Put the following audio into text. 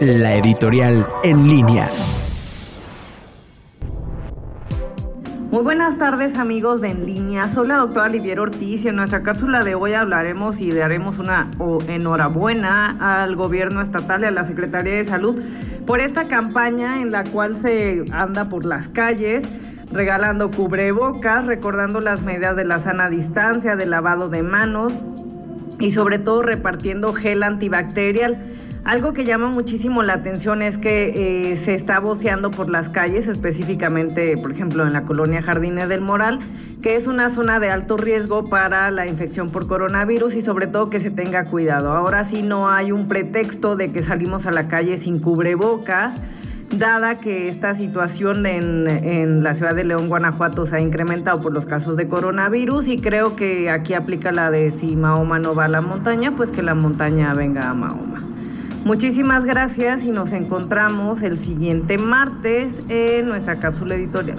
la editorial en línea. Muy buenas tardes amigos de En Línea, soy la doctora Olivier Ortiz y en nuestra cápsula de hoy hablaremos y daremos una enhorabuena al gobierno estatal y a la Secretaría de Salud por esta campaña en la cual se anda por las calles regalando cubrebocas, recordando las medidas de la sana distancia, de lavado de manos y sobre todo repartiendo gel antibacterial. Algo que llama muchísimo la atención es que eh, se está voceando por las calles, específicamente, por ejemplo, en la colonia Jardines del Moral, que es una zona de alto riesgo para la infección por coronavirus y sobre todo que se tenga cuidado. Ahora sí no hay un pretexto de que salimos a la calle sin cubrebocas dada que esta situación en, en, la ciudad de León, Guanajuato, se ha incrementado por los casos de coronavirus y creo que aquí aplica la de si Mahoma no va a la montaña, pues que la montaña venga a Mahoma. Muchísimas gracias y nos encontramos el siguiente martes en nuestra cápsula editorial.